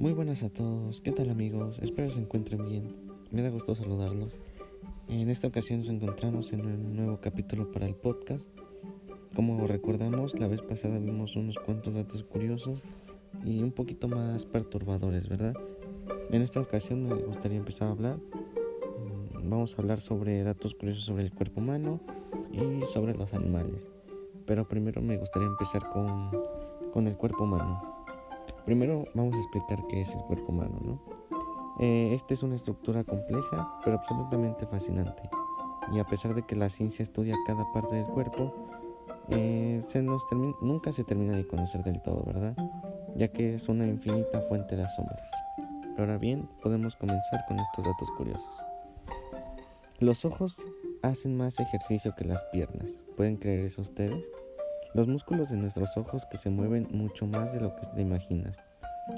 Muy buenas a todos, ¿qué tal amigos? Espero se encuentren bien. Me da gusto saludarlos. En esta ocasión nos encontramos en un nuevo capítulo para el podcast. Como recordamos, la vez pasada vimos unos cuantos datos curiosos y un poquito más perturbadores, ¿verdad? En esta ocasión me gustaría empezar a hablar. Mm, vamos a hablar sobre datos curiosos sobre el cuerpo humano y sobre los animales. Pero primero me gustaría empezar con, con el cuerpo humano. Primero vamos a explicar qué es el cuerpo humano, ¿no? Eh, esta es una estructura compleja, pero absolutamente fascinante. Y a pesar de que la ciencia estudia cada parte del cuerpo, eh, se nos nunca se termina de conocer del todo, ¿verdad? Ya que es una infinita fuente de asombro. Ahora bien, podemos comenzar con estos datos curiosos. Los ojos hacen más ejercicio que las piernas. ¿Pueden creer eso ustedes? Los músculos de nuestros ojos que se mueven mucho más de lo que te imaginas,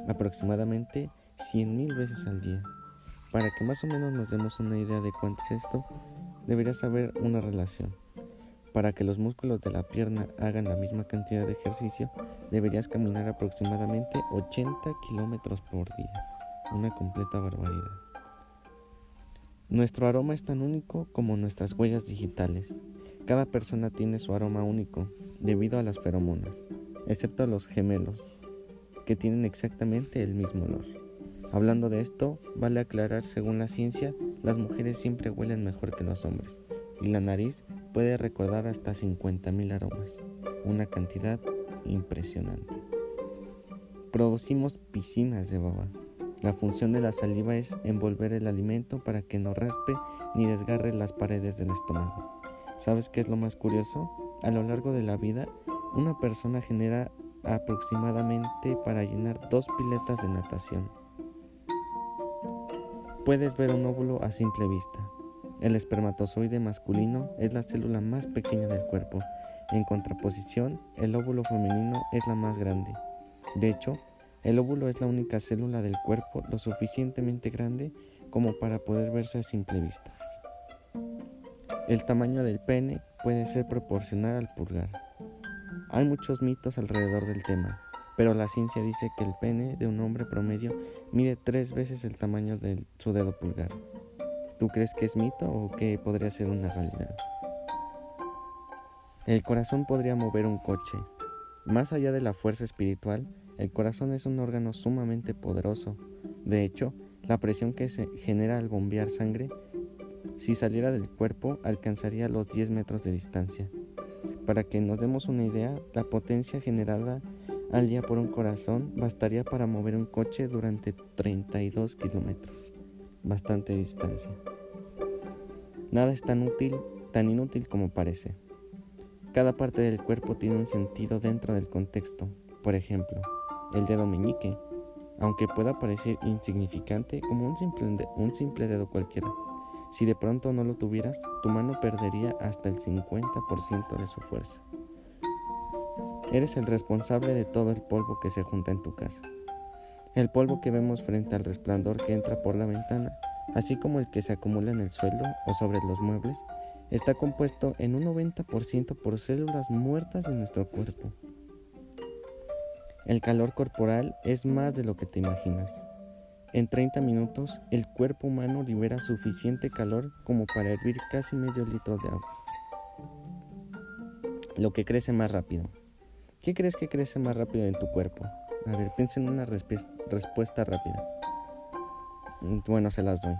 aproximadamente 100.000 veces al día. Para que más o menos nos demos una idea de cuánto es esto, deberías saber una relación. Para que los músculos de la pierna hagan la misma cantidad de ejercicio, deberías caminar aproximadamente 80 kilómetros por día. Una completa barbaridad. Nuestro aroma es tan único como nuestras huellas digitales. Cada persona tiene su aroma único debido a las feromonas, excepto los gemelos, que tienen exactamente el mismo olor. Hablando de esto, vale aclarar, según la ciencia, las mujeres siempre huelen mejor que los hombres, y la nariz puede recordar hasta 50.000 aromas, una cantidad impresionante. Producimos piscinas de baba. La función de la saliva es envolver el alimento para que no raspe ni desgarre las paredes del estómago. ¿Sabes qué es lo más curioso? A lo largo de la vida, una persona genera aproximadamente para llenar dos piletas de natación. Puedes ver un óvulo a simple vista. El espermatozoide masculino es la célula más pequeña del cuerpo. En contraposición, el óvulo femenino es la más grande. De hecho, el óvulo es la única célula del cuerpo lo suficientemente grande como para poder verse a simple vista. El tamaño del pene puede ser proporcional al pulgar. Hay muchos mitos alrededor del tema, pero la ciencia dice que el pene de un hombre promedio mide tres veces el tamaño de su dedo pulgar. ¿Tú crees que es mito o que podría ser una realidad? El corazón podría mover un coche. Más allá de la fuerza espiritual, el corazón es un órgano sumamente poderoso. De hecho, la presión que se genera al bombear sangre si saliera del cuerpo alcanzaría los 10 metros de distancia. Para que nos demos una idea, la potencia generada al día por un corazón bastaría para mover un coche durante 32 kilómetros. Bastante distancia. Nada es tan útil, tan inútil como parece. Cada parte del cuerpo tiene un sentido dentro del contexto. Por ejemplo, el dedo meñique, aunque pueda parecer insignificante como un simple, un simple dedo cualquiera, si de pronto no lo tuvieras, tu mano perdería hasta el 50% de su fuerza. Eres el responsable de todo el polvo que se junta en tu casa. El polvo que vemos frente al resplandor que entra por la ventana, así como el que se acumula en el suelo o sobre los muebles, está compuesto en un 90% por células muertas de nuestro cuerpo. El calor corporal es más de lo que te imaginas. En 30 minutos, el cuerpo humano libera suficiente calor como para hervir casi medio litro de agua. Lo que crece más rápido. ¿Qué crees que crece más rápido en tu cuerpo? A ver, piensa en una respuesta rápida. Mm, bueno, se las doy.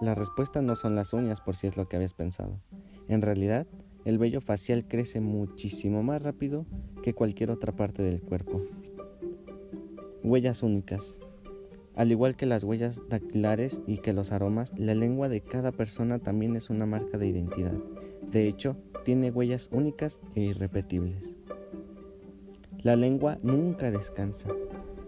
La respuesta no son las uñas por si es lo que habías pensado. En realidad, el vello facial crece muchísimo más rápido que cualquier otra parte del cuerpo. Huellas únicas. Al igual que las huellas dactilares y que los aromas, la lengua de cada persona también es una marca de identidad. De hecho, tiene huellas únicas e irrepetibles. La lengua nunca descansa.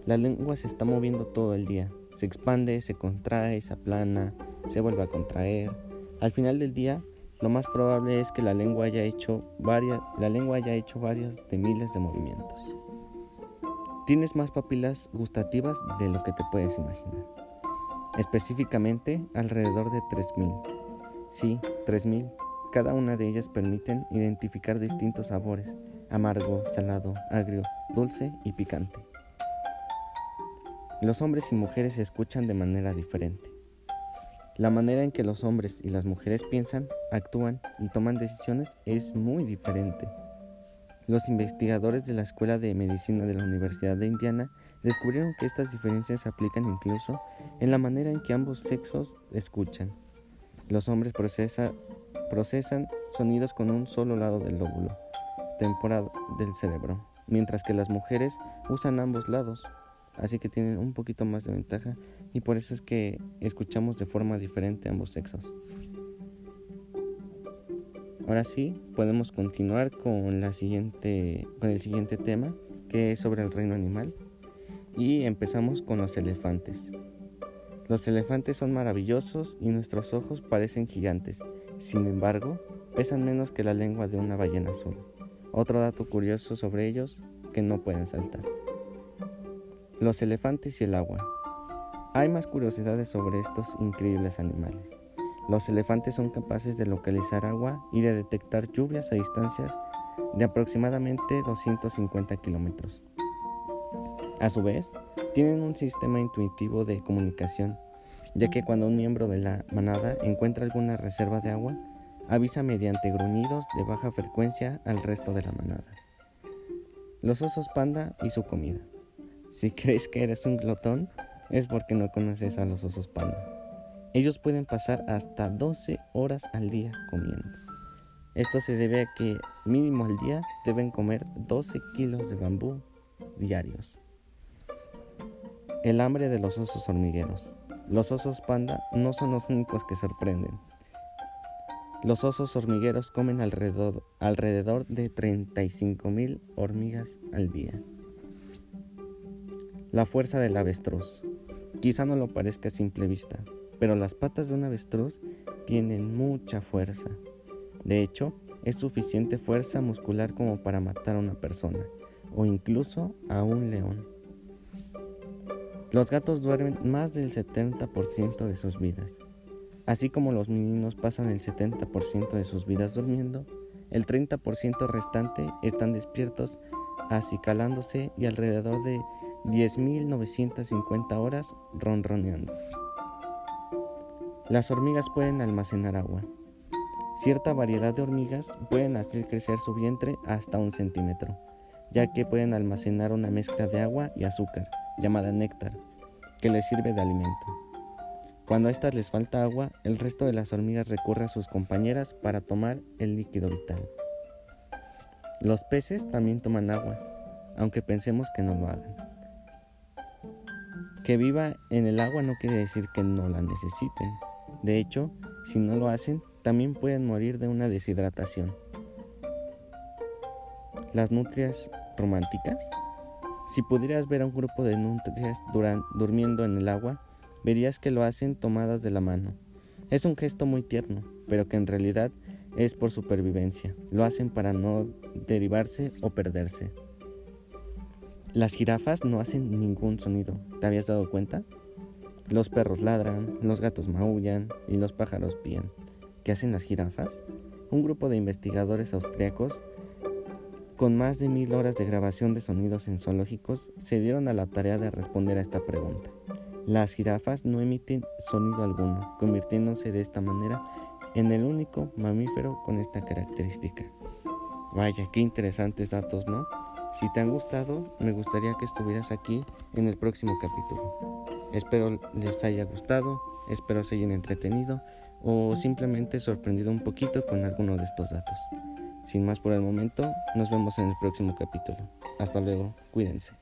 La lengua se está moviendo todo el día. Se expande, se contrae, se aplana, se vuelve a contraer. Al final del día, lo más probable es que la lengua haya hecho varias, la lengua haya hecho varios de miles de movimientos. Tienes más papilas gustativas de lo que te puedes imaginar. Específicamente alrededor de 3.000. Sí, 3.000. Cada una de ellas permiten identificar distintos sabores, amargo, salado, agrio, dulce y picante. Los hombres y mujeres se escuchan de manera diferente. La manera en que los hombres y las mujeres piensan, actúan y toman decisiones es muy diferente. Los investigadores de la Escuela de Medicina de la Universidad de Indiana descubrieron que estas diferencias se aplican incluso en la manera en que ambos sexos escuchan. Los hombres procesan sonidos con un solo lado del lóbulo temporal del cerebro, mientras que las mujeres usan ambos lados, así que tienen un poquito más de ventaja y por eso es que escuchamos de forma diferente ambos sexos. Ahora sí, podemos continuar con, la siguiente, con el siguiente tema, que es sobre el reino animal. Y empezamos con los elefantes. Los elefantes son maravillosos y nuestros ojos parecen gigantes. Sin embargo, pesan menos que la lengua de una ballena azul. Otro dato curioso sobre ellos que no pueden saltar. Los elefantes y el agua. Hay más curiosidades sobre estos increíbles animales. Los elefantes son capaces de localizar agua y de detectar lluvias a distancias de aproximadamente 250 kilómetros. A su vez, tienen un sistema intuitivo de comunicación, ya que cuando un miembro de la manada encuentra alguna reserva de agua, avisa mediante gruñidos de baja frecuencia al resto de la manada. Los osos panda y su comida. Si crees que eres un glotón, es porque no conoces a los osos panda. Ellos pueden pasar hasta 12 horas al día comiendo. Esto se debe a que mínimo al día deben comer 12 kilos de bambú diarios. El hambre de los osos hormigueros. Los osos panda no son los únicos que sorprenden. Los osos hormigueros comen alrededor, alrededor de 35 mil hormigas al día. La fuerza del avestruz. Quizá no lo parezca a simple vista, pero las patas de un avestruz tienen mucha fuerza. De hecho, es suficiente fuerza muscular como para matar a una persona o incluso a un león. Los gatos duermen más del 70% de sus vidas. Así como los meninos pasan el 70% de sus vidas durmiendo, el 30% restante están despiertos acicalándose y alrededor de 10.950 horas ronroneando. Las hormigas pueden almacenar agua. Cierta variedad de hormigas pueden hacer crecer su vientre hasta un centímetro, ya que pueden almacenar una mezcla de agua y azúcar, llamada néctar, que les sirve de alimento. Cuando a estas les falta agua, el resto de las hormigas recurre a sus compañeras para tomar el líquido vital. Los peces también toman agua, aunque pensemos que no lo hagan. Que viva en el agua no quiere decir que no la necesiten. De hecho, si no lo hacen, también pueden morir de una deshidratación. Las nutrias románticas. Si pudieras ver a un grupo de nutrias durmiendo en el agua, verías que lo hacen tomadas de la mano. Es un gesto muy tierno, pero que en realidad es por supervivencia. Lo hacen para no derivarse o perderse. Las jirafas no hacen ningún sonido. ¿Te habías dado cuenta? Los perros ladran, los gatos maullan y los pájaros pían. ¿Qué hacen las jirafas? Un grupo de investigadores austriacos con más de mil horas de grabación de sonidos en zoológicos se dieron a la tarea de responder a esta pregunta. Las jirafas no emiten sonido alguno, convirtiéndose de esta manera en el único mamífero con esta característica. Vaya, qué interesantes datos, ¿no? Si te han gustado, me gustaría que estuvieras aquí en el próximo capítulo. Espero les haya gustado, espero se hayan entretenido o simplemente sorprendido un poquito con alguno de estos datos. Sin más por el momento, nos vemos en el próximo capítulo. Hasta luego, cuídense.